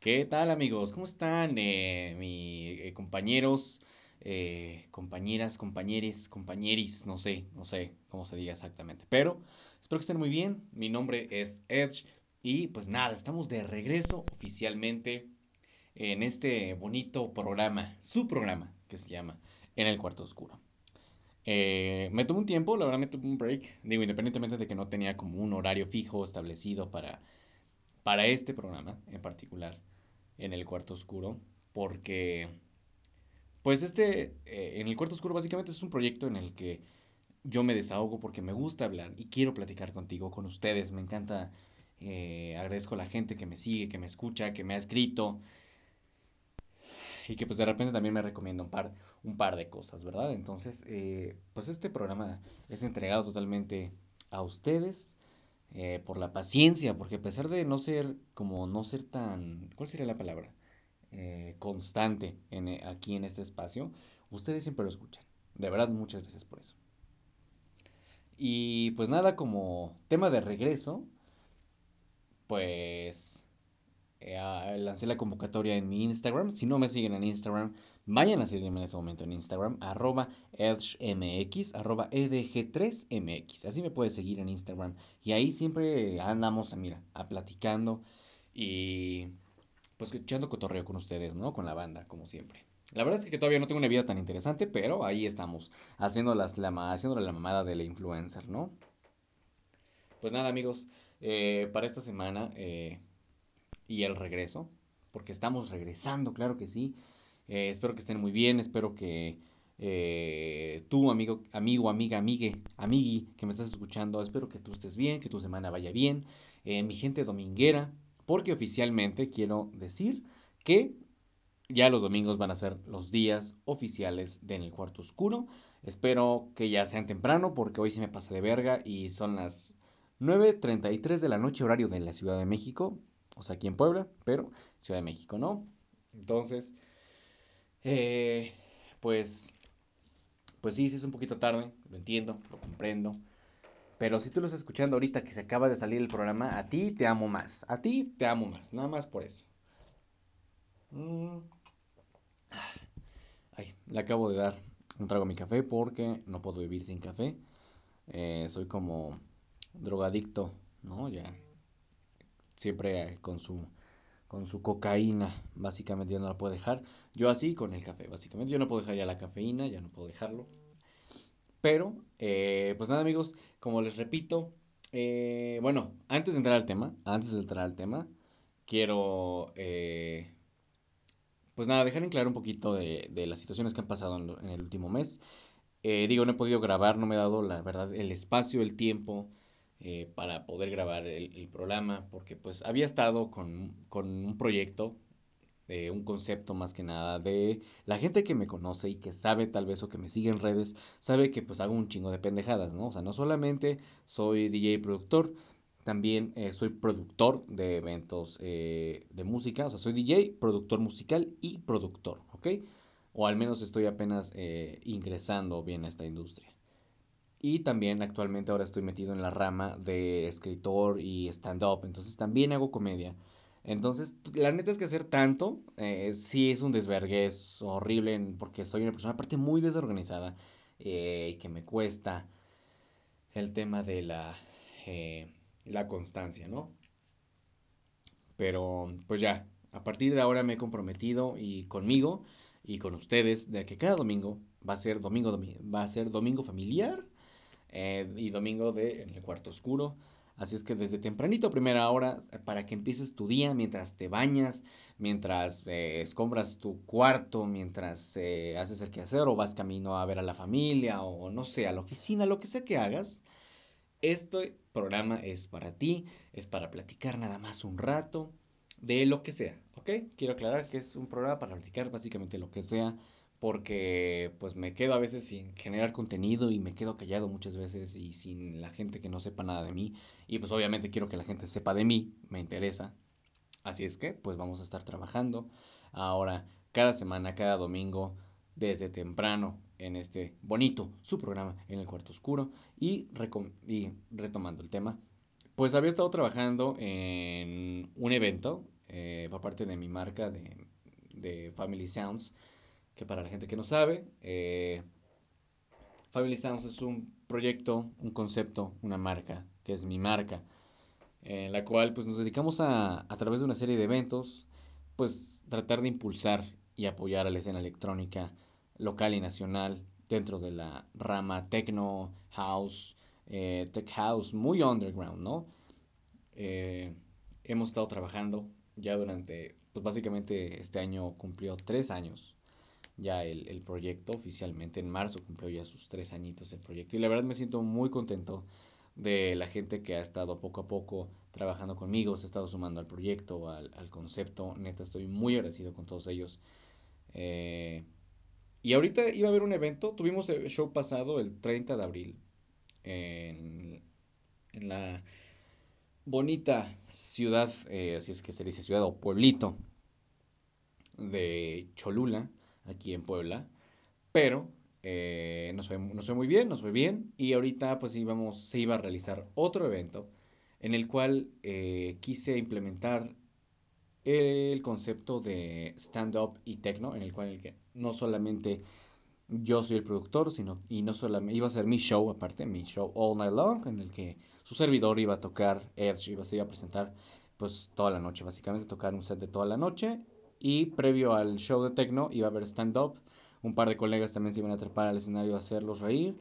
¿Qué tal amigos? ¿Cómo están? Eh, mi eh, compañeros, eh, compañeras, compañeres, compañeris, no sé, no sé cómo se diga exactamente. Pero espero que estén muy bien. Mi nombre es Edge y pues nada, estamos de regreso oficialmente en este bonito programa, su programa, que se llama En el Cuarto Oscuro. me tomé un tiempo, la verdad me tomé un break, digo, independientemente de que no tenía como un horario fijo establecido para, para este programa en particular en el cuarto oscuro, porque, pues este, eh, en el cuarto oscuro básicamente es un proyecto en el que yo me desahogo porque me gusta hablar y quiero platicar contigo, con ustedes, me encanta, eh, agradezco a la gente que me sigue, que me escucha, que me ha escrito y que pues de repente también me recomienda un par, un par de cosas, ¿verdad? Entonces, eh, pues este programa es entregado totalmente a ustedes eh, por la paciencia, porque a pesar de no ser como no ser tan, ¿cuál sería la palabra? Eh, constante en, eh, aquí en este espacio, ustedes siempre lo escuchan. De verdad, muchas gracias por eso. Y pues nada, como tema de regreso, pues eh, lancé la convocatoria en mi Instagram. Si no me siguen en Instagram, vayan a seguirme en ese momento en Instagram, arroba edgemx, arroba edg3mx. Así me puedes seguir en Instagram. Y ahí siempre andamos, mira, a platicando y pues echando cotorreo con ustedes, ¿no? Con la banda, como siempre. La verdad es que todavía no tengo una vida tan interesante, pero ahí estamos, haciendo las, la, haciéndole la mamada de la influencer, ¿no? Pues nada, amigos, eh, para esta semana eh, y el regreso, porque estamos regresando, claro que sí. Eh, espero que estén muy bien, espero que eh, tú, amigo, amigo, amiga, amigue, amigui, que me estás escuchando, espero que tú estés bien, que tu semana vaya bien. Eh, mi gente dominguera, porque oficialmente quiero decir que ya los domingos van a ser los días oficiales de En el Cuarto Oscuro. Espero que ya sean temprano, porque hoy se me pasa de verga y son las 9.33 de la noche, horario de la Ciudad de México o sea, aquí en Puebla, pero Ciudad de México, ¿no? Entonces, eh, pues, pues sí, sí es un poquito tarde, lo entiendo, lo comprendo. Pero si tú lo estás escuchando ahorita que se acaba de salir el programa, a ti te amo más. A ti te amo más, nada más por eso. Mm. Ay, le acabo de dar un trago a mi café porque no puedo vivir sin café. Eh, soy como drogadicto, ¿no? Ya siempre con su con su cocaína, básicamente ya no la puedo dejar. Yo así con el café, básicamente yo no puedo dejar ya la cafeína, ya no puedo dejarlo. Pero, eh, pues nada amigos, como les repito, eh, bueno, antes de entrar al tema, antes de entrar al tema, quiero, eh, pues nada, dejar en claro un poquito de, de las situaciones que han pasado en, en el último mes. digo, no he podido grabar, no me he dado la verdad el espacio, el tiempo eh, para poder grabar el, programa, porque pues había estado con, con un proyecto, eh, un concepto más que nada de la gente que me conoce y que sabe tal vez o que me sigue en redes, sabe que pues hago un chingo de pendejadas, ¿no? O sea, no solamente soy DJ y productor, también eh, soy productor de eventos de música, o sea, soy DJ, productor musical y productor, ¿ok? O al menos estoy apenas ingresando bien a esta industria. Y también actualmente ahora estoy metido en la rama de escritor y stand-up. Entonces también hago comedia. Entonces, la neta es que hacer tanto, eh, sí es un desvergue, es horrible porque soy una persona aparte muy desorganizada eh, y que me cuesta el tema de la, eh, la constancia, ¿no? Pero pues ya, a partir de ahora me he comprometido y conmigo y con ustedes de que cada domingo va a ser domingo, va a ser domingo familiar eh, y domingo de En el Cuarto Oscuro. Así es que desde tempranito, primera hora, para que empieces tu día mientras te bañas, mientras eh, escombras tu cuarto, mientras eh, haces el quehacer o vas camino a ver a la familia o no sé, a la oficina, lo que sea que hagas. Este programa es para ti, es para platicar nada más un rato de lo que sea, ¿ok? Quiero aclarar que es un programa para platicar básicamente lo que sea porque pues me quedo a veces sin generar contenido y me quedo callado muchas veces y sin la gente que no sepa nada de mí y pues obviamente quiero que la gente sepa de mí, me interesa. Así es que pues vamos a estar trabajando ahora cada semana, cada domingo desde temprano en este bonito su programa en el cuarto oscuro y, y retomando el tema pues había estado trabajando en un evento eh, por parte de mi marca de, de, Family Sounds, que para la gente que no sabe, eh, Sounds es un proyecto, un concepto, una marca, que es mi marca, en la cual pues nos dedicamos a, a través de una serie de eventos, pues tratar de impulsar y apoyar a la escena electrónica local y nacional dentro de la rama techno, house, eh, tech house, muy underground, ¿no? Eh, hemos estado trabajando ya durante, pues básicamente este año cumplió tres años ya el, el, proyecto oficialmente. En marzo cumplió ya sus tres añitos el proyecto. Y la verdad me siento muy contento de la gente que ha estado poco a poco trabajando conmigo, se ha estado sumando al proyecto, al, al concepto. Neta, estoy muy agradecido con todos ellos. Eh, y ahorita iba a haber un evento, tuvimos el show pasado el 30 de abril en, en la bonita ciudad, eh, así es que se dice ciudad o pueblito de Cholula, aquí en Puebla, pero eh, nos, fue, muy bien, nos fue bien, y ahorita pues íbamos, se iba a realizar otro evento en el cual eh, quise implementar el concepto de stand-up y techno, en el cual no solamente yo soy el productor, sino, y no solamente, iba a ser mi show aparte, mi show All Night Long, en el que su servidor iba a tocar, Edge iba, se iba a presentar pues toda la noche, básicamente tocar un set de toda la noche, y previo al show de techno iba a haber stand-up, un par de colegas también se iban a trepar al escenario a hacerlos reír,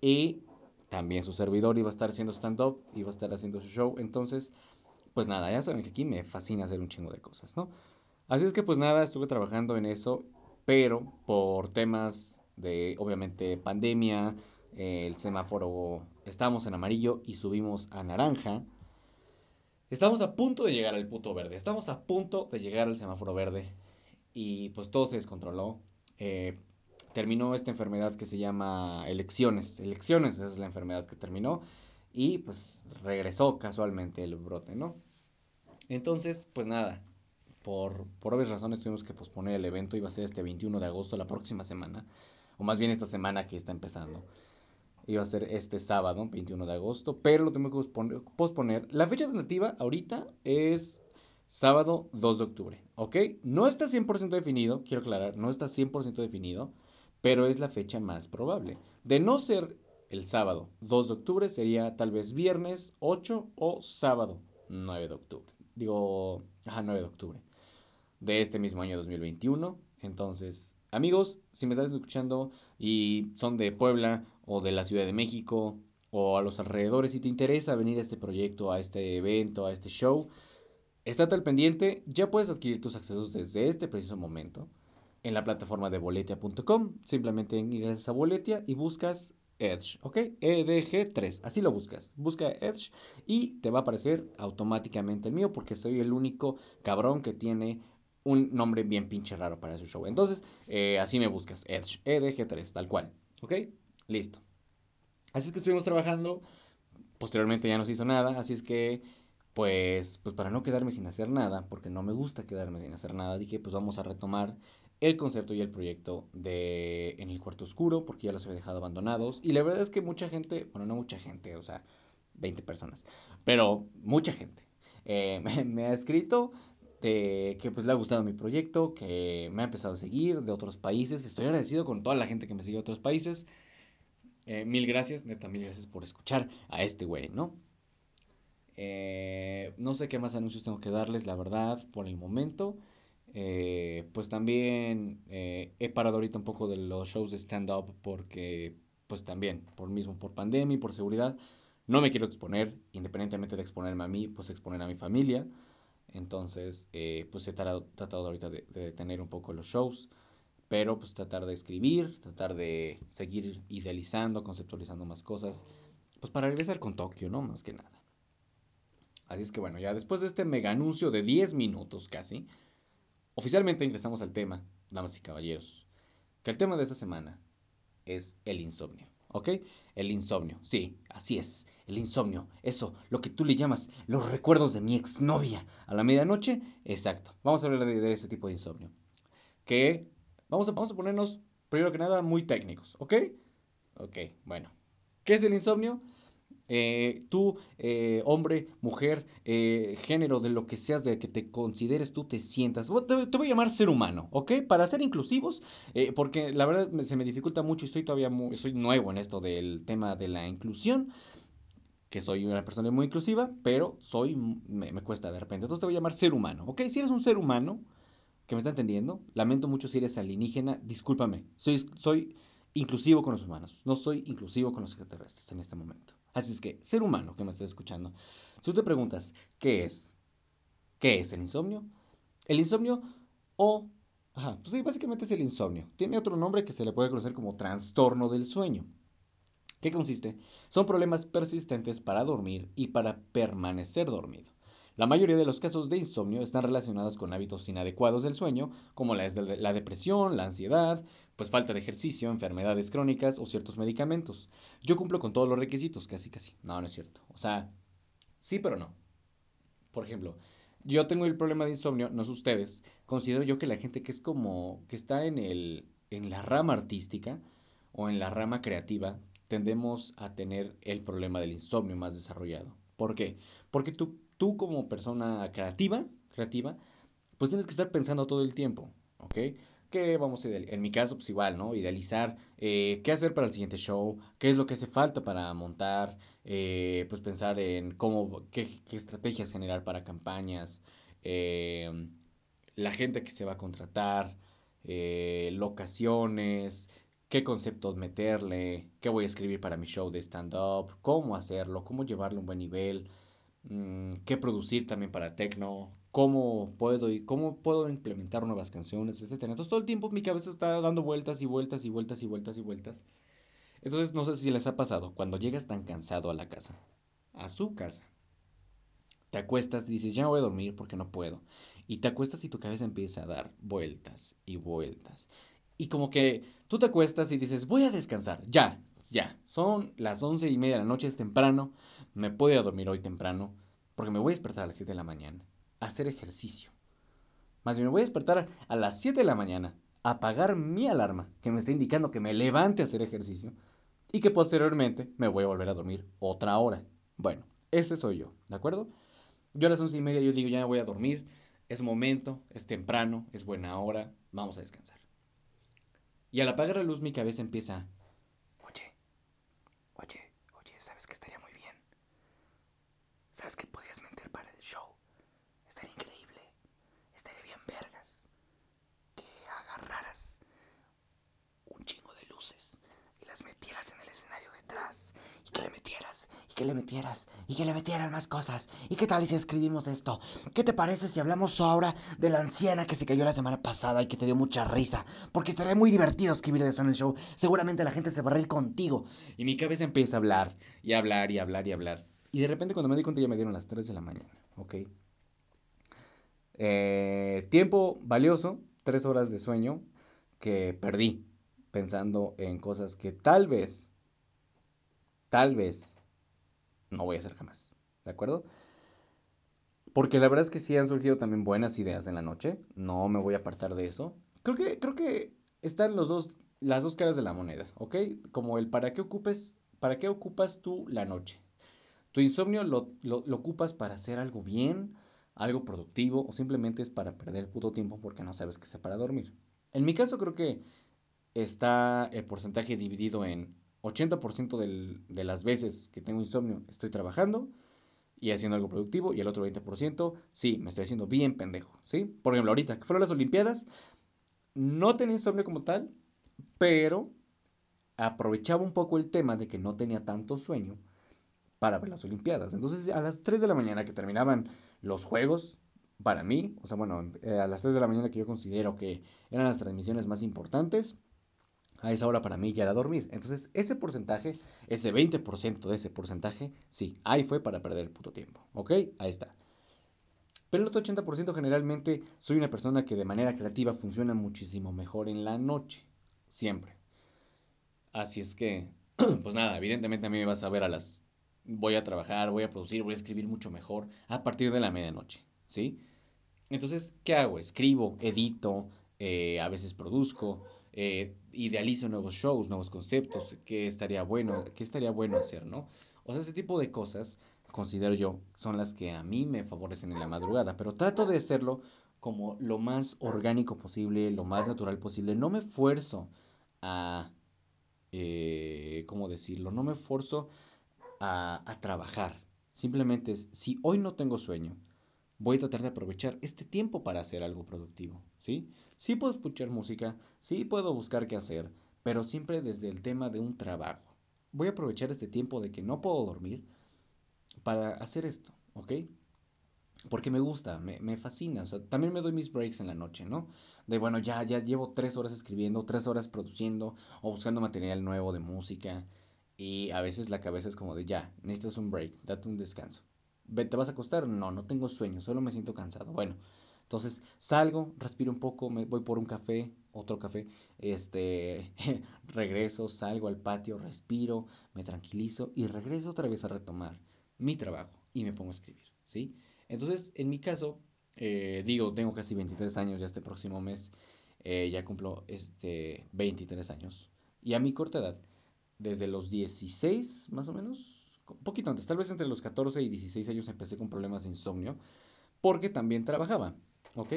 y también su servidor iba a estar haciendo stand-up, iba a estar haciendo su show, entonces pues nada, ya saben que aquí me fascina hacer un chingo de cosas, ¿no? Así es que pues nada, estuve trabajando en eso, pero por temas de, obviamente, pandemia, el semáforo, estamos en amarillo y subimos a naranja. Estamos a punto de llegar al puto verde, estamos a punto de llegar al semáforo verde y pues todo se descontroló. Eh, terminó esta enfermedad que se llama elecciones, elecciones, esa es la enfermedad que terminó y pues regresó casualmente el brote, ¿no? Entonces, pues nada, por, por obvias razones tuvimos que posponer el evento, iba a ser este 21 de agosto, la próxima semana, o más bien esta semana que está empezando. Iba a ser este sábado, 21 de agosto, pero lo tengo que posponer. La fecha tentativa ahorita es sábado 2 de octubre, ¿ok? No está 100% definido, quiero aclarar, no está 100% definido, pero es la fecha más probable. De no ser el sábado 2 de octubre, sería tal vez viernes 8 o sábado 9 de octubre digo, ajá, 9 de octubre de este mismo año 2021. Entonces, amigos, si me estás escuchando y son de Puebla o de la Ciudad de México o a los alrededores, si te interesa venir a este proyecto, a este evento, a este show, estate al pendiente, ya puedes adquirir tus accesos desde este preciso momento en la plataforma de boletia.com. Simplemente ingresas a Boletia y buscas Edge, ¿ok? EDG3, así lo buscas. Busca Edge y te va a aparecer automáticamente el mío porque soy el único cabrón que tiene un nombre bien pinche raro para su show. Entonces, eh, así me buscas, Edge, EDG3, tal cual, ¿ok? Listo. Así es que estuvimos trabajando, posteriormente ya no se hizo nada, así es que, pues, pues para no quedarme sin hacer nada, porque no me gusta quedarme sin hacer nada, dije, pues vamos a retomar el concepto y el proyecto de En el cuarto oscuro, porque ya los había dejado abandonados. Y la verdad es que mucha gente, bueno, no mucha gente, o sea, 20 personas, pero mucha gente eh, me, ha escrito de que pues le ha gustado mi proyecto, que me ha empezado a seguir de otros países. Estoy agradecido con toda la gente que me sigue de otros países. Eh, mil gracias, neta, mil gracias por escuchar a este güey, ¿no? Eh, no sé qué más anuncios tengo que darles, la verdad, por el momento. Eh, pues también eh, he parado ahorita un poco de los shows de stand-up porque, pues también, por mismo, por pandemia y por seguridad, no me quiero exponer, independientemente de exponerme a mí, pues exponer a mi familia. Entonces, eh, pues he tratado, ahorita de, de detener un poco los shows, pero pues tratar de escribir, tratar de seguir idealizando, conceptualizando más cosas, pues para regresar con Tokio, ¿no? Más que nada. Así es que bueno, ya después de este mega anuncio de 10 minutos casi, Oficialmente ingresamos al tema, damas y caballeros, que el tema de esta semana es el insomnio, ¿ok? El insomnio, sí, así es, el insomnio, eso, lo que tú le llamas los recuerdos de mi exnovia a la medianoche, exacto, vamos a hablar de, ese tipo de insomnio, que vamos a, vamos a ponernos, primero que nada, muy técnicos, ¿ok? Ok, bueno, ¿qué es el insomnio? Eh, tú, eh, hombre, mujer, eh, género, de lo que seas, de que te consideres tú, te sientas. Te, voy a llamar ser humano, ¿ok? Para ser inclusivos, porque la verdad se me dificulta mucho y estoy todavía muy, nuevo en esto del tema de la inclusión. Que soy una persona muy inclusiva, pero soy, me, me cuesta de repente. Entonces te voy a llamar ser humano, ¿ok? Si eres un ser humano, que me está entendiendo, lamento mucho si eres alienígena, discúlpame. Soy, soy inclusivo con los humanos, no soy inclusivo con los extraterrestres en este momento. Así es que, ser humano que me estás escuchando, si tú te preguntas, ¿qué es? ¿Qué es el insomnio? El insomnio o... Ajá, pues sí, básicamente es el insomnio. Tiene otro nombre que se le puede conocer como trastorno del sueño. ¿Qué consiste? Son problemas persistentes para dormir y para permanecer dormido. La mayoría de los casos de insomnio están relacionados con hábitos inadecuados del sueño, como la, depresión, la ansiedad, pues falta de ejercicio, enfermedades crónicas o ciertos medicamentos. Yo cumplo con todos los requisitos, casi casi. No, no es cierto. O sea, sí, pero no. Por ejemplo, yo tengo el problema de insomnio, no es ustedes. Considero yo que la gente que es como, que está en, el, en la rama artística o en la rama creativa, tendemos a tener el problema del insomnio más desarrollado. ¿Por qué? Porque tú tú como persona creativa, creativa, pues tienes que estar pensando todo el tiempo, ¿ok? Que vamos a, en mi caso, pues igual, ¿no? Idealizar eh, qué hacer para el siguiente show, qué es lo que hace falta para montar, eh, pues pensar en cómo, qué, estrategias generar para campañas, eh, la gente que se va a contratar, locaciones, qué conceptos meterle, qué voy a escribir para mi show de stand-up, cómo hacerlo, cómo llevarlo a un buen nivel, qué producir también para techno, cómo puedo y cómo puedo implementar nuevas canciones, etc. Entonces todo el tiempo mi cabeza está dando vueltas y vueltas y vueltas y vueltas y vueltas. Entonces no sé si les ha pasado cuando llegas tan cansado a la casa, a su casa. Te acuestas y dices, ya voy a dormir porque no puedo. Y te acuestas y tu cabeza empieza a dar vueltas y vueltas. Y como que tú te acuestas y dices, voy a descansar, ya, ya. Son las once y media de la noche, es temprano me puedo ir a dormir hoy temprano, porque me voy a despertar a las 7 de la mañana, a hacer ejercicio. Más bien me voy a despertar a las 7 de la mañana, a apagar mi alarma, que me está indicando que me levante a hacer ejercicio, y que posteriormente me voy a volver a dormir otra hora. Bueno, ese soy yo, ¿de acuerdo? Yo a las once y media yo digo, ya me voy a dormir, es momento, es temprano, es buena hora, vamos a descansar. Y al apagar la luz mi cabeza empieza, oye, oye, oye, ¿sabes qué ¿Sabes qué podrías meter para el show? Estaría increíble. Estaría bien vergas. Que agarraras un chingo de luces y las metieras en el escenario detrás. Y que le metieras, y que le metieras, y que le metieran más cosas. ¿Y qué tal si escribimos esto? ¿Qué te parece si hablamos ahora de la anciana que se cayó la semana pasada y que te dio mucha risa? Porque estaría muy divertido escribir eso en el show. Seguramente la gente se va a reír contigo. Y mi cabeza empieza a hablar, y hablar, y hablar, y hablar. Y de repente cuando me di cuenta ya me dieron las 3 de la mañana, ¿ok? Eh, tiempo valioso, 3 horas de sueño que perdí pensando en cosas que tal vez, tal vez no voy a hacer jamás, ¿de acuerdo? Porque la verdad es que sí han surgido también buenas ideas en la noche, no me voy a apartar de eso. Creo que, creo que están los dos, las dos caras de la moneda, ¿ok? Como el para qué ocupes, para qué ocupas tú la noche. Tu insomnio lo, ocupas para hacer algo bien, algo productivo o simplemente es para perder puto tiempo porque no sabes qué sea para dormir. En mi caso creo que está el porcentaje dividido en 80% de las veces que tengo insomnio estoy trabajando y haciendo algo productivo y el otro 20% sí, me estoy haciendo bien pendejo, ¿sí? Por ejemplo, ahorita que fueron las Olimpiadas, no tenía insomnio como tal, pero aprovechaba un poco el tema de que no tenía tanto sueño para ver las Olimpiadas. Entonces, a las 3 de la mañana que terminaban los juegos, para mí, o sea, bueno, eh, a las 3 de la mañana que yo considero que eran las transmisiones más importantes, a esa hora para mí ya era dormir. Entonces, ese porcentaje, ese 20% de ese porcentaje, sí, ahí fue para perder el puto tiempo. ¿Ok? Ahí está. Pero el otro 80% generalmente soy una persona que de manera creativa funciona muchísimo mejor en la noche. Siempre. Así es que, pues nada, evidentemente a mí me vas a ver a las voy a trabajar, voy a producir, voy a escribir mucho mejor a partir de la medianoche, ¿sí? Entonces, ¿qué hago? Escribo, edito, eh, a veces produzco, eh, idealizo nuevos shows, nuevos conceptos, qué estaría bueno, qué estaría bueno hacer, ¿no? O sea, ese tipo de cosas, considero yo, son las que a mí me favorecen en la madrugada, pero trato de hacerlo como lo más orgánico posible, lo más natural posible. No me esfuerzo a, eh, ¿cómo decirlo? No me esfuerzo a, trabajar. Simplemente es, si hoy no tengo sueño, voy a tratar de aprovechar este tiempo para hacer algo productivo, ¿sí? Sí puedo escuchar música, sí puedo buscar qué hacer, pero siempre desde el tema de un trabajo. Voy a aprovechar este tiempo de que no puedo dormir para hacer esto, ¿ok? Porque me gusta, me, me fascina. También me doy mis breaks en la noche, ¿no? De bueno, ya, ya llevo tres horas escribiendo, tres horas produciendo o buscando material nuevo de música. Y a veces la cabeza es como de ya, necesitas un break, date un descanso. ¿Te vas a acostar? No, no tengo sueño, solo me siento cansado. Bueno, entonces salgo, respiro un poco, me voy por un café, otro café, este, regreso, salgo al patio, respiro, me tranquilizo y regreso otra vez a retomar mi trabajo y me pongo a escribir, ¿sí? Entonces, en mi caso, eh, digo, tengo casi 23 años ya este próximo mes, eh, ya cumplo este 23 años y a mi corta edad, desde los 16 más o menos, un poquito antes, tal vez entre los 14 y 16 años empecé con problemas de insomnio, porque también trabajaba, ¿ok?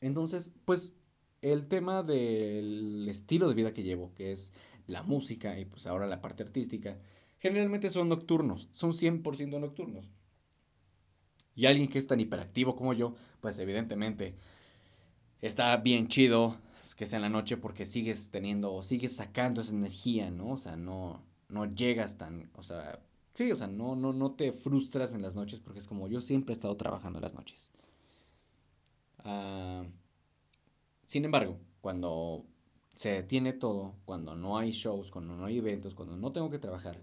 Entonces, pues el tema del estilo de vida que llevo, que es la música y pues ahora la parte artística, generalmente son nocturnos, son 100% nocturnos. Y alguien que es tan hiperactivo como yo, pues evidentemente está bien chido que sea en la noche porque sigues teniendo, sigues sacando esa energía, ¿no? O sea, no, no llegas tan, o sea, sí, o sea, no, no, no te frustras en las noches porque es como yo siempre he estado trabajando en las noches. Ah, sin embargo, cuando se detiene todo, cuando no hay shows, cuando no hay eventos, cuando no tengo que trabajar,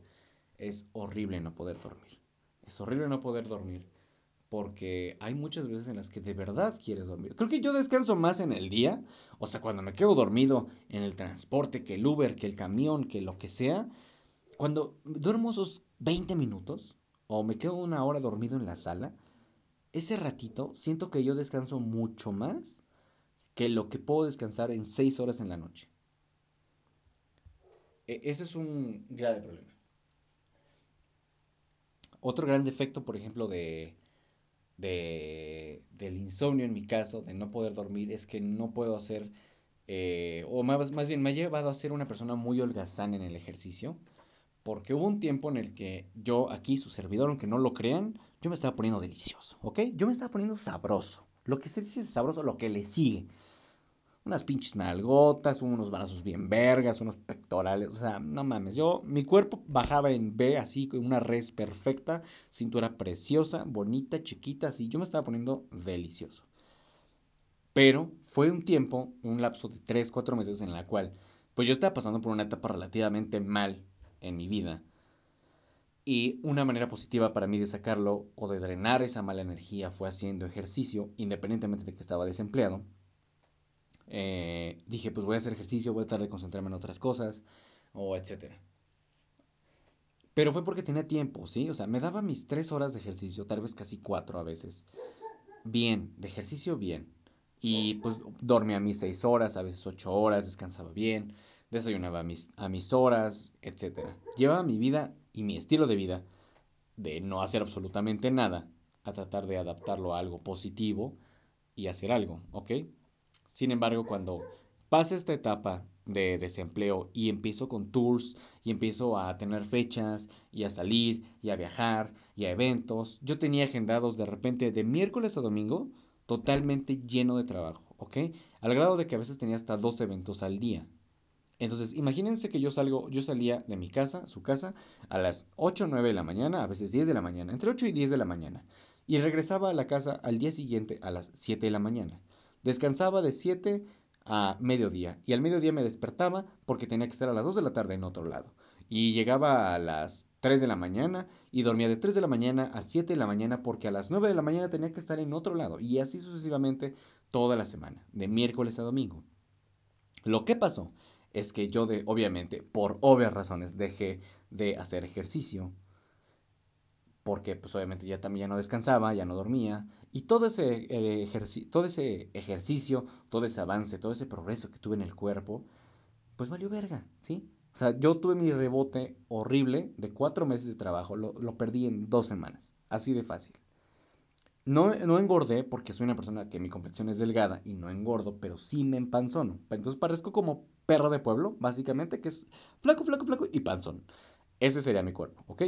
es horrible no poder dormir. Es horrible no poder dormir porque hay muchas veces en las que de verdad quieres dormir. Creo que yo descanso más en el día, o sea, cuando me quedo dormido en el transporte, que el Uber, que el camión, que lo que sea, cuando duermo esos 20 minutos o me quedo una hora dormido en la sala, ese ratito siento que yo descanso mucho más que lo que puedo descansar en 6 horas en la noche. E ese es un grave problema. Otro gran defecto, por ejemplo, de, de, del insomnio en mi caso, de no poder dormir, es que no puedo hacer, eh, o más, más bien me ha llevado a ser una persona muy holgazán en el ejercicio. Porque hubo un tiempo en el que yo aquí, su servidor, aunque no lo crean, yo me estaba poniendo delicioso, ¿ok? Yo me estaba poniendo sabroso. Lo que se dice sabroso, lo que le sigue. Unas pinches nalgotas, unos brazos bien vergas, unos pectorales, o sea, no mames. Yo, mi cuerpo bajaba en B, así, con una res perfecta, cintura preciosa, bonita, chiquita, así. Yo me estaba poniendo delicioso. Pero fue un tiempo, un lapso de 3, 4 meses en la cual, pues yo estaba pasando por una etapa relativamente mal en mi vida. Y una manera positiva para mí de sacarlo o de drenar esa mala energía fue haciendo ejercicio, independientemente de que estaba desempleado. Eh, dije, pues voy a hacer ejercicio, voy a tratar de concentrarme en otras cosas, o etcétera. Pero fue porque tenía tiempo, ¿sí? O sea, me daba mis tres horas de ejercicio, tal vez casi cuatro a veces. Bien, de ejercicio bien. Y pues dormía mis seis horas, a veces ocho horas, descansaba bien desayunaba a mis, a mis horas, etc. Llevaba mi vida y mi estilo de vida de no hacer absolutamente nada a tratar de adaptarlo a algo positivo y hacer algo, ¿ok? Sin embargo, cuando pasa esta etapa de desempleo y empiezo con tours y empiezo a tener fechas y a salir y a viajar y a eventos, yo tenía agendados de repente de miércoles a domingo totalmente lleno de trabajo, ¿ok? Al grado de que a veces tenía hasta dos eventos al día. Entonces, imagínense que yo salgo, yo salía de mi casa, su casa, a las 8 o 9 de la mañana, a veces 10 de la mañana, entre 8 y 10 de la mañana, y regresaba a la casa al día siguiente a las 7 de la mañana. Descansaba de 7 a mediodía, y al mediodía me despertaba porque tenía que estar a las 2 de la tarde en otro lado. Y llegaba a las 3 de la mañana y dormía de 3 de la mañana a 7 de la mañana porque a las 9 de la mañana tenía que estar en otro lado. Y así sucesivamente toda la semana, de miércoles a domingo. Lo que pasó es que yo, de, obviamente, por obvias razones, dejé de hacer ejercicio. Porque, pues, obviamente, ya también ya no descansaba, ya no dormía. Y todo ese, eh, todo ese ejercicio, todo ese avance, todo ese progreso que tuve en el cuerpo, pues valió verga, ¿sí? O sea, yo tuve mi rebote horrible de cuatro meses de trabajo, lo, perdí en dos semanas, así de fácil. No, no engordé porque soy una persona que mi complexión es delgada y no engordo, pero sí me empanzono. Entonces parezco como perro de pueblo, básicamente, que es flaco, flaco, flaco y panzón. Ese sería mi cuerpo, ¿ok?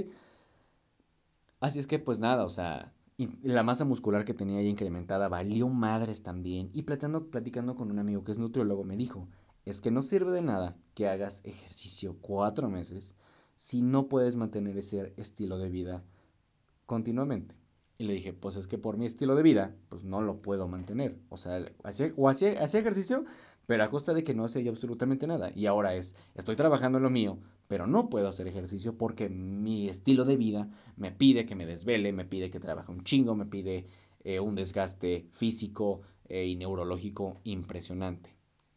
Así es que pues nada, o sea, la masa muscular que tenía ahí incrementada valió madres también. Y platicando, platicando con un amigo que es nutriólogo me dijo, es que no sirve de nada que hagas ejercicio cuatro meses si no puedes mantener ese estilo de vida continuamente. Y le dije, pues es que por mi estilo de vida, pues no lo puedo mantener. O sea, o hacía, ejercicio, pero a costa de que no hacía absolutamente nada. Y ahora es, estoy trabajando en lo mío, pero no puedo hacer ejercicio porque mi estilo de vida me pide que me desvele, me pide que trabaje un chingo, me pide eh, un desgaste físico eh, y neurológico impresionante.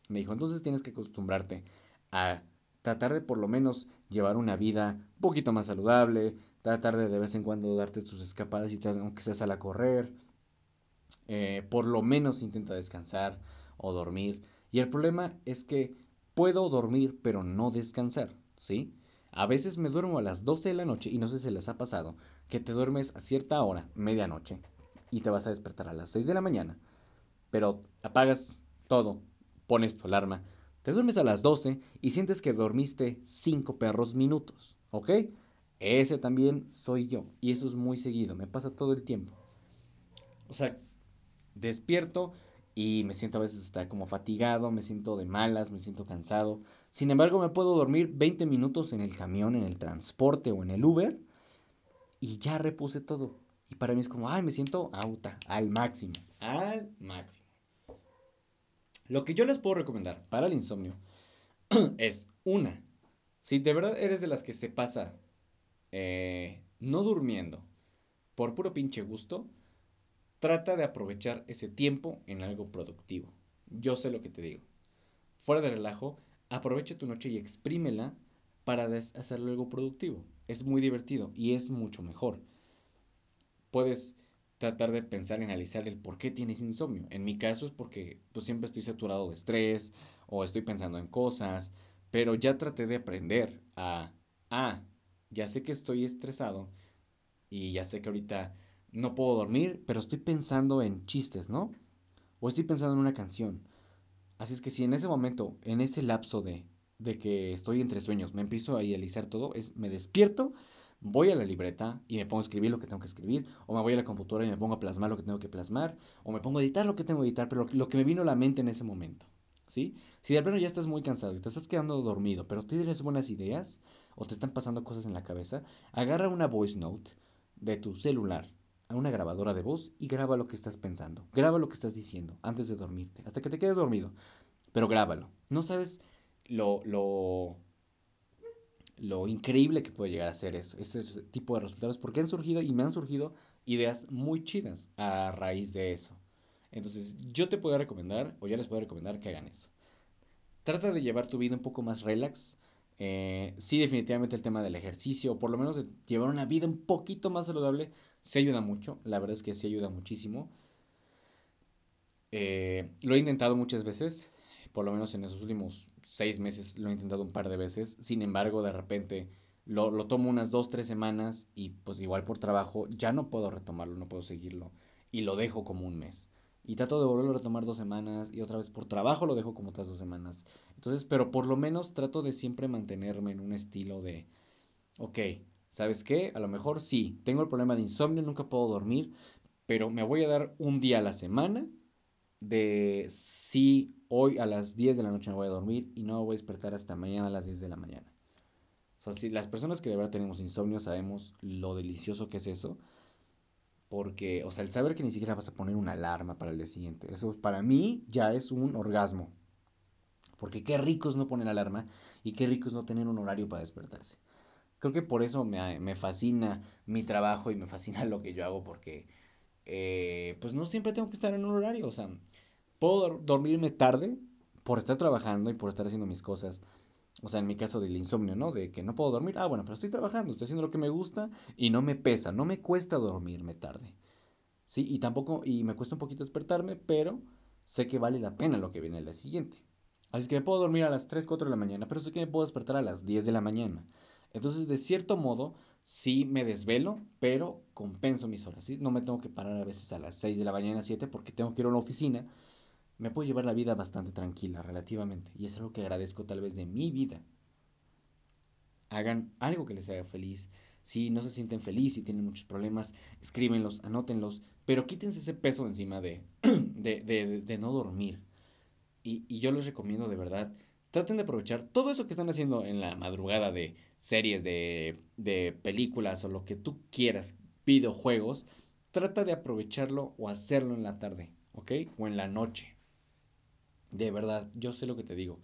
Me dijo, entonces tienes que acostumbrarte a tratar de por lo menos llevar una vida un poquito más saludable, tratar de de vez en cuando darte tus escapadas y aunque seas a la correr, eh, por lo menos intenta descansar o dormir. Y el problema es que puedo dormir pero no descansar, ¿sí? A veces me duermo a las 12 de la noche y no sé si les ha pasado que te duermes a cierta hora, medianoche, y te vas a despertar a las 6 de la mañana, pero apagas todo, pones tu alarma, te duermes a las 12 y sientes que dormiste 5 perros minutos, ¿ok? Ese también soy yo y eso es muy seguido, me pasa todo el tiempo. O sea, despierto y me siento a veces hasta como fatigado, me siento de malas, me siento cansado. Sin embargo, me puedo dormir 20 minutos en el camión, en el transporte o en el Uber y ya repuse todo. Y para mí es como, ay, me siento auta, al máximo, al máximo. Lo que yo les puedo recomendar para el insomnio es una, si de verdad eres de las que se pasa eh, no durmiendo por puro pinche gusto, trata de aprovechar ese tiempo en algo productivo. Yo sé lo que te digo. Fuera de relajo, aprovecha tu noche y exprímela para hacerlo algo productivo. Es muy divertido y es mucho mejor. Puedes tratar de pensar y analizar el por qué tienes insomnio. En mi caso es porque pues, siempre estoy saturado de estrés o estoy pensando en cosas, pero ya traté de aprender a, ah, ya sé que estoy estresado y ya sé que ahorita no puedo dormir, pero estoy pensando en chistes, ¿no? O estoy pensando en una canción. Así es que si en ese momento, en ese lapso de, de que estoy entre sueños, me empiezo a idealizar todo, es me despierto voy a la libreta y me pongo a escribir lo que tengo que escribir, o me voy a la computadora y me pongo a plasmar lo que tengo que plasmar, o me pongo a editar lo que tengo que editar, pero lo, que me vino a la mente en ese momento. ¿Sí? Si de plano ya estás muy cansado y te estás quedando dormido, pero tienes buenas ideas o te están pasando cosas en la cabeza, agarra una voice note de tu celular a una grabadora de voz y graba lo que estás pensando. Graba lo que estás diciendo antes de dormirte, hasta que te quedes dormido. Pero grábalo. No sabes lo, lo lo increíble que puede llegar a ser eso, ese tipo de resultados, porque han surgido y me han surgido ideas muy chidas a raíz de eso. Entonces, yo te puedo recomendar, o ya les puedo recomendar que hagan eso. Trata de llevar tu vida un poco más relax. Eh, sí, definitivamente el tema del ejercicio, o por lo menos de llevar una vida un poquito más saludable, se ayuda mucho. La verdad es que sí ayuda muchísimo. Eh, lo he intentado muchas veces, por lo menos en esos últimos seis meses, lo he intentado un par de veces. Sin embargo, de repente lo, lo tomo unas dos, tres semanas y pues igual por trabajo ya no puedo retomarlo, no puedo seguirlo. Y lo dejo como un mes. Y trato de volverlo a retomar dos semanas y otra vez por trabajo lo dejo como otras dos semanas. Entonces, pero por lo menos trato de siempre mantenerme en un estilo de, ok, ¿sabes qué? A lo mejor sí, tengo el problema de insomnio, nunca puedo dormir, pero me voy a dar un día a la semana de si hoy a las 10 de la noche me voy a dormir y no voy a despertar hasta mañana a las 10 de la mañana. O sea, si las personas que de verdad tenemos insomnio sabemos lo delicioso que es eso. Porque, o sea, el saber que ni siquiera vas a poner una alarma para el día siguiente, eso para mí ya es un orgasmo. Porque qué rico es no poner alarma y qué rico es no tener un horario para despertarse. Creo que por eso me, me fascina mi trabajo y me fascina lo que yo hago porque eh, pues no siempre tengo que estar en un horario. O sea, puedo dormirme tarde por estar trabajando y por estar haciendo mis cosas. O sea, en mi caso del insomnio, ¿no? De que no puedo dormir. Ah, bueno, pero estoy trabajando, estoy haciendo lo que me gusta y no me pesa, no me cuesta dormirme tarde. Sí, y tampoco, y me cuesta un poquito despertarme, pero sé que vale la pena lo que viene el día siguiente. Así que me puedo dormir a las 3, 4 de la mañana, pero sé que me puedo despertar a las 10 de la mañana. Entonces, de cierto modo, sí me desvelo, pero compenso mis horas. ¿sí? No me tengo que parar a veces a las 6 de la mañana, 7, porque tengo que ir a la oficina. Me puedo llevar la vida bastante tranquila, relativamente. Y es algo que agradezco tal vez de mi vida. Hagan algo que les haga feliz. Si no se sienten felices y tienen muchos problemas, escríbenlos, anótenlos, pero quítense ese peso encima de, de, de, de no dormir. Y, y yo les recomiendo de verdad, traten de aprovechar todo eso que están haciendo en la madrugada de series, de, de películas o lo que tú quieras, videojuegos, trata de aprovecharlo o hacerlo en la tarde, ¿ok? O en la noche. De verdad, yo sé lo que te digo.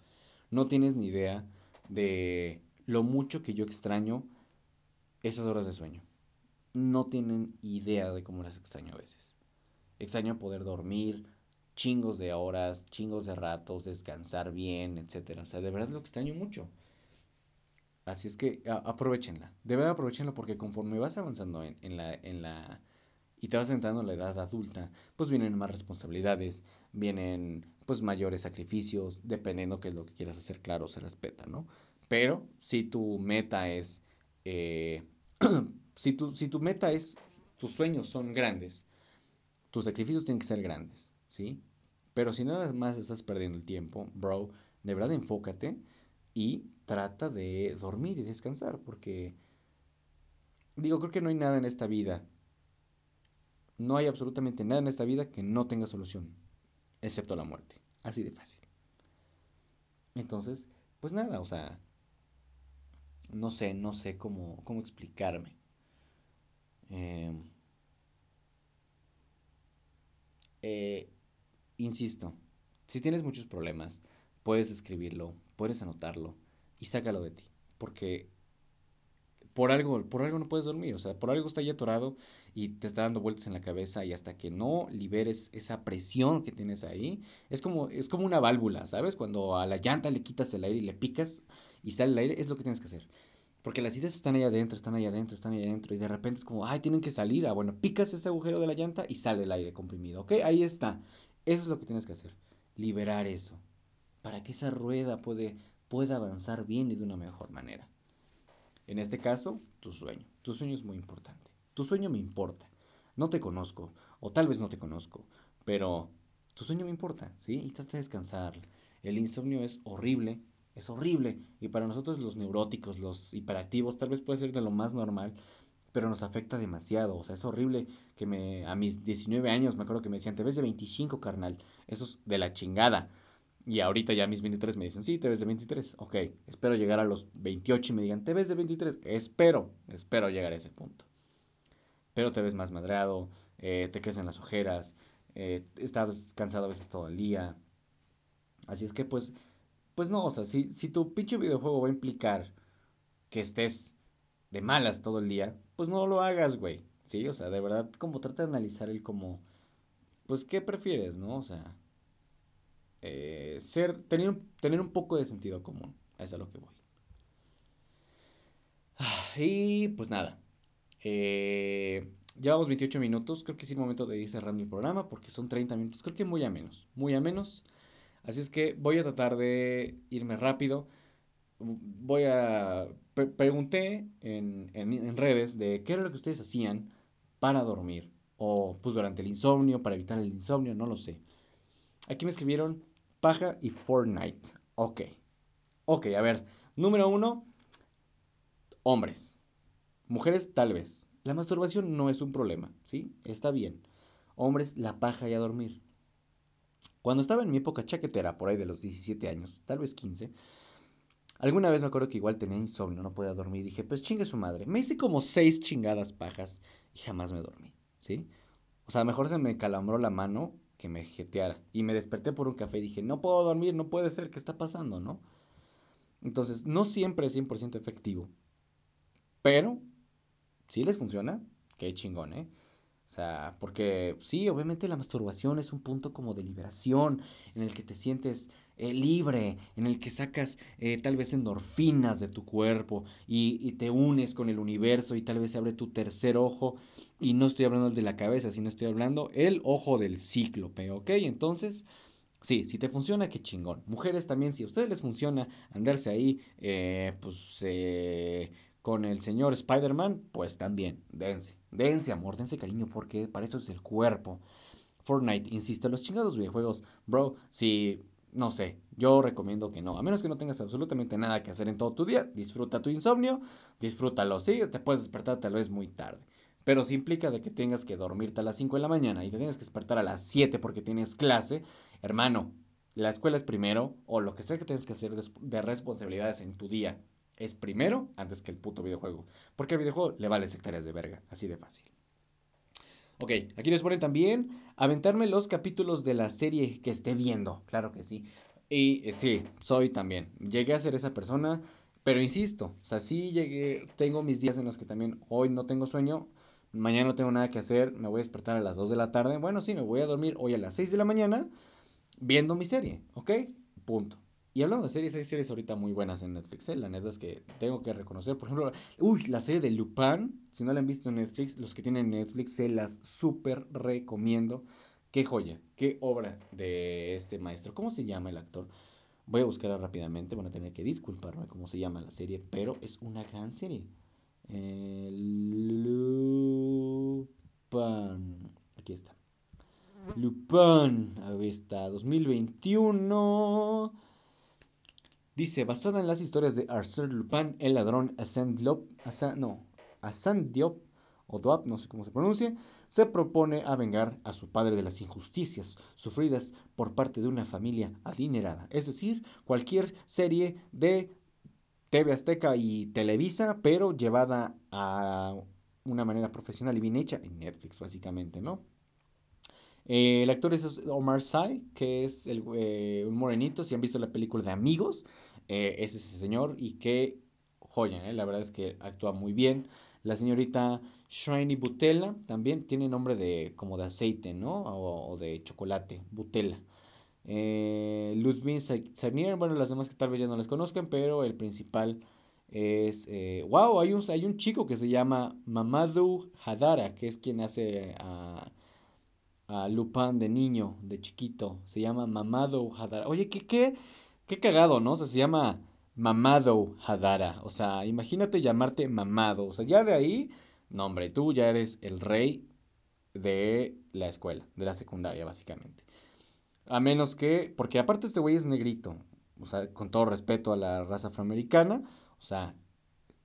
No tienes ni idea de lo mucho que yo extraño esas horas de sueño. No tienen idea de cómo las extraño a veces. Extraño poder dormir chingos de horas, chingos de ratos, descansar bien, etc. O sea, de verdad lo extraño mucho. Así es que aprovechenla. De verdad aprovechenla porque conforme vas avanzando en, la, en la... y te vas entrando en la edad adulta, pues vienen más responsabilidades, vienen pues mayores sacrificios, dependiendo qué es lo que quieras hacer, claro, se respeta, ¿no? Pero si tu meta es... Eh, si, tu, si tu meta es... tus sueños son grandes, tus sacrificios tienen que ser grandes, ¿sí? Pero si nada más estás perdiendo el tiempo, bro, de verdad enfócate y trata de dormir y descansar, porque digo, creo que no hay nada en esta vida, no hay absolutamente nada en esta vida que no tenga solución, excepto la muerte, así de fácil. Entonces, pues nada, o sea, no sé, no sé cómo, cómo explicarme. Em, eh, insisto, si tienes muchos problemas, puedes escribirlo, puedes anotarlo y sácalo de ti. Porque por algo, por algo no puedes dormir, o sea, por algo está ahí atorado y te está dando vueltas en la cabeza y hasta que no liberes esa presión que tienes ahí, es como, es como una válvula, ¿sabes? Cuando a la llanta le quitas el aire y le picas y sale el aire, es lo que tienes que hacer. Porque las ideas están ahí adentro, están ahí adentro, están ahí adentro y de repente es como, ay, tienen que salir. Ah, bueno, picas ese agujero de la llanta y sale el aire comprimido, ¿ok? Ahí está. Eso es lo que tienes que hacer. Liberar eso. Para que esa rueda puede, pueda avanzar bien y de una mejor manera. En este caso, tu sueño. Tu sueño es muy importante. Tu sueño me importa. No te conozco, o tal vez no te conozco, pero tu sueño me importa, ¿sí? Y trata de descansar. El insomnio es horrible, es horrible. Y para nosotros los neuróticos, los hiperactivos, tal vez puede ser de lo más normal, pero nos afecta demasiado. O sea, es horrible que me, a mis 19 años me acuerdo que me decían, te ves de 25, carnal. Eso es de la chingada. Y ahorita ya mis 23 me dicen, sí, te ves de 23. Ok, espero llegar a los 28 y me digan, te ves de 23. Espero, espero llegar a ese punto. Pero te ves más madreado, eh, te crecen las ojeras, eh, estás cansado a veces todo el día. Así es que pues, pues no, o sea, si, si tu pinche videojuego va a implicar que estés de malas todo el día, pues no lo hagas, güey. Sí, o sea, de verdad, como trata de analizar el como, pues, ¿qué prefieres, no? O sea, eh, ser, tener, tener un poco de sentido común. Es a lo que voy. Y pues nada. Eh, llevamos 28 minutos. Creo que es el momento de ir cerrando el programa porque son 30 minutos. Creo que muy a menos. Muy a menos. Así es que voy a tratar de irme rápido. Voy a pregunté en, en, redes de qué era lo que ustedes hacían para dormir. O pues durante el insomnio, para evitar el insomnio, no lo sé. Aquí me escribieron paja y Fortnite. Ok. Ok, a ver. Número uno, hombres. Mujeres tal vez. La masturbación no es un problema, ¿sí? Está bien. Hombres, la paja y a dormir. Cuando estaba en mi época chaquetera, por ahí de los 17 años, tal vez 15, Alguna vez me acuerdo que igual tenía insomnio, no podía dormir. Dije, pues chingue su madre. Me hice como seis chingadas pajas y jamás me dormí, ¿sí? O sea, mejor se me calambró la mano que me jeteara. Y me desperté por un café y dije, no puedo dormir, no puede ser, ¿qué está pasando, no? Entonces, no siempre es 100% efectivo. Pero, si les funciona, qué chingón, ¿eh? O sea, porque sí, obviamente la masturbación es un punto como de liberación en el que te sientes eh, libre, en el que sacas eh, tal vez endorfinas de tu cuerpo y, te unes con el universo y tal vez se abre tu tercer ojo. Y no estoy hablando de la cabeza, sino estoy hablando el ojo del cíclope, ¿ok? Entonces, Sí, si te funciona, qué chingón. Mujeres también, si a ustedes les funciona andarse ahí, eh, pues eh, con el señor Spider-Man, pues también, dense. Dense, amor, dense cariño, porque para eso es el cuerpo. Fortnite, insisto, los chingados videojuegos, bro, si, no sé, yo recomiendo que no. A menos que no tengas absolutamente nada que hacer en todo tu día, disfruta tu insomnio, disfrútalo, sí, te puedes despertar tal vez muy tarde. Pero si implica de que tengas que dormirte a las 5 de la mañana y te tienes que despertar a las 7 porque tienes clase, hermano, la escuela es primero o lo que sea que tengas que hacer de responsabilidades en tu día es primero antes que el puto videojuego. Porque al videojuego le vale hectáreas de verga, así de fácil. Ok, aquí les ponen también aventarme los capítulos de la serie que esté viendo. Claro que sí. Y eh, sí, soy también. Llegué a ser esa persona, pero insisto, o sea, sí llegué, tengo mis días en los que también hoy no tengo sueño, mañana no tengo nada que hacer, me voy a despertar a las 2 de la tarde. Bueno, sí, me voy a dormir hoy a las 6 de la mañana viendo mi serie, ¿ok? Punto. Y hablando de series, hay series ahorita muy buenas en Netflix, ¿eh? La neta es que tengo que reconocer, por ejemplo, uy, la serie de Lupin, si no la han visto en Netflix, los que tienen Netflix se las súper recomiendo. Qué joya, qué obra de este maestro. ¿Cómo se llama el actor? Voy a buscarla rápidamente, van a tener que disculparme cómo se llama la serie, pero es una gran serie. Eh, Lupin. Aquí está. Lupin. Ahí está. 2021. Dice, basada en las historias de Arsène Lupin, el ladrón Arsène Diop, no, Diop, o Doap, no sé cómo se pronuncia, se propone a vengar a su padre de las injusticias sufridas por parte de una familia adinerada. Es decir, cualquier serie de TV Azteca y Televisa, pero llevada a una manera profesional y bien hecha en Netflix, básicamente, ¿no? Eh, el actor es Omar Sy, que es eh, un morenito. Si han visto la película de Amigos, eh, es ese señor. Y qué joya, la verdad es que actúa muy bien. La señorita Shiny Butella también tiene nombre de como de aceite, ¿no? O, de chocolate, Butella. Eh, Ludwig bueno, las demás que tal vez ya no las conozcan, pero el principal es... wow, hay un, hay un chico que se llama Mamadou Hadara, que es quien hace a a de niño, de chiquito. Se llama Mamado Hadara. Oye, ¿qué, qué, qué cagado, ¿no? O sea, se llama Mamado Hadara. O sea, imagínate llamarte Mamado. O sea, ya de ahí, no, hombre, tú ya eres el rey de la escuela, de la secundaria, básicamente. A menos que, porque aparte este güey es negrito. O sea, con todo respeto a la raza afroamericana. O sea,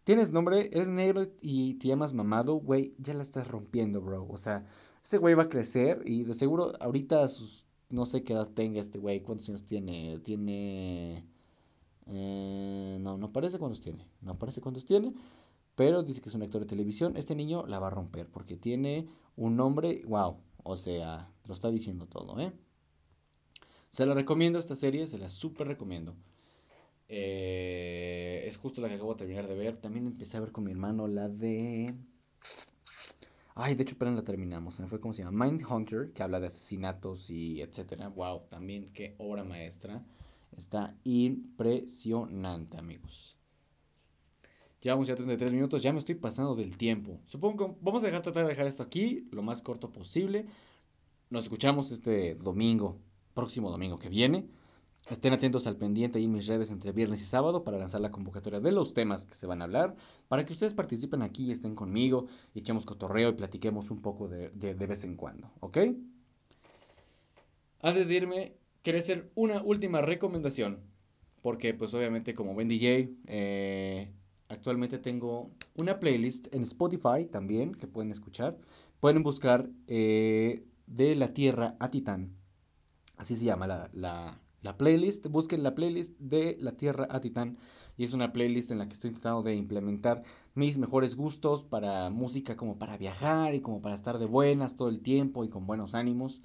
tienes nombre, eres negro y te llamas Mamado, güey, ya la estás rompiendo, bro. O sea, ese güey va a crecer y de seguro ahorita sus, no sé qué edad tenga este güey, cuántos años tiene, tiene, eh, no, no parece cuántos tiene, no parece cuántos tiene, pero dice que es un actor de televisión, este niño la va a romper porque tiene un nombre, wow, o sea, lo está diciendo todo, ¿eh? Se la recomiendo esta serie, se la súper recomiendo. Eh, es justo la que acabo de terminar de ver. También empecé a ver con mi hermano la de... Ay, de hecho, pero la terminamos. Se me fue como se llama. Mind Hunter, que habla de asesinatos y etcétera. Wow, también qué obra maestra. Está impresionante, amigos. Llevamos ya 33 minutos, ya me estoy pasando del tiempo. Supongo que vamos a dejar tratar de dejar esto aquí lo más corto posible. Nos escuchamos este domingo, próximo domingo que viene. Estén atentos al pendiente en mis redes entre viernes y sábado para lanzar la convocatoria de los temas que se van a hablar, para que ustedes participen aquí y estén conmigo y echemos cotorreo y platiquemos un poco de, de, vez en cuando, ¿ok? Antes de irme, quería hacer una última recomendación, porque pues obviamente como buen DJ, eh, actualmente tengo una playlist en Spotify también que pueden escuchar. Pueden buscar eh, de la Tierra a Titán, así se llama la la playlist, busquen la playlist de La Tierra a Titán y es una playlist en la que estoy intentando de implementar mis mejores gustos para música como para viajar y como para estar de buenas todo el tiempo y con buenos ánimos.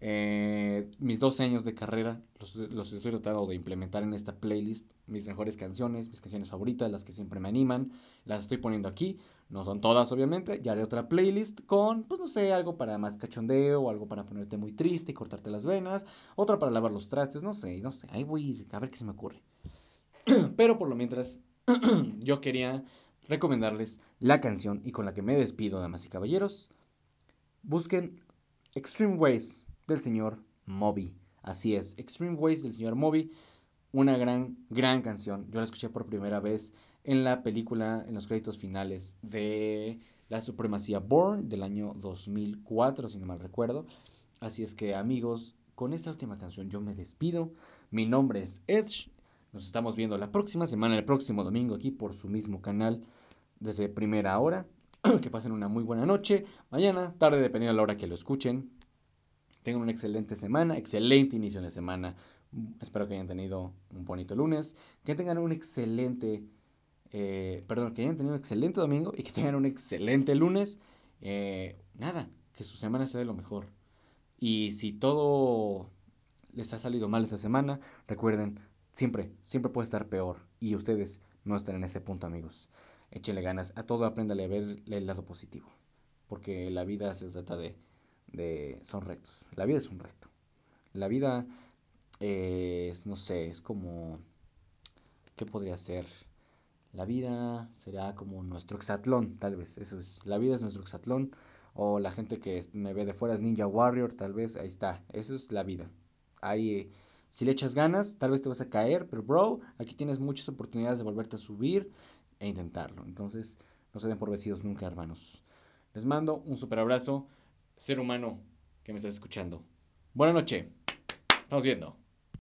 Eh, mis 12 años de carrera los, los, estoy tratando de implementar en esta playlist. Mis mejores canciones, mis canciones favoritas, las que siempre me animan, las estoy poniendo aquí. No son todas, obviamente. Ya haré otra playlist con, pues no sé, algo para más cachondeo, o algo para ponerte muy triste y cortarte las venas. Otra para lavar los trastes, no sé, no sé. Ahí voy a ver qué se me ocurre. Pero por lo mientras, yo quería recomendarles la canción y con la que me despido, damas y caballeros. Busquen Extreme Ways del señor Moby. Así es, Extreme Ways del señor Moby, una gran, gran canción. Yo la escuché por primera vez en la película, en los créditos finales de La Supremacía Born del año 2004, si no mal recuerdo. Así es que amigos, con esta última canción yo me despido. Mi nombre es Edge. Nos estamos viendo la próxima semana, el próximo domingo, aquí por su mismo canal, desde primera hora. que pasen una muy buena noche, mañana, tarde, dependiendo de la hora que lo escuchen. Tengan una excelente semana, excelente inicio de semana. Espero que hayan tenido un bonito lunes, que tengan un excelente, eh, perdón, que hayan tenido un excelente domingo y que tengan un excelente lunes. Eh, nada, que su semana sea de lo mejor. Y si todo les ha salido mal esta semana, recuerden, siempre, siempre puede estar peor. Y ustedes no están en ese punto, amigos. Échenle ganas. A todo apréndale a ver el lado positivo. Porque la vida se trata de, de... Son retos. La vida es un reto. La vida es, no sé, es como... ¿Qué podría ser? La vida será como nuestro exatlón, tal vez. Eso es. La vida es nuestro exatlón. O la gente que me ve de fuera es Ninja Warrior, tal vez. Ahí está. Eso es la vida. Ahí, si le echas ganas, tal vez te vas a caer. Pero, bro, aquí tienes muchas oportunidades de volverte a subir e intentarlo. Entonces, no se den por vencidos nunca, hermanos. Les mando un super abrazo, ser humano que me estás escuchando. Buenas noches. Estamos viendo.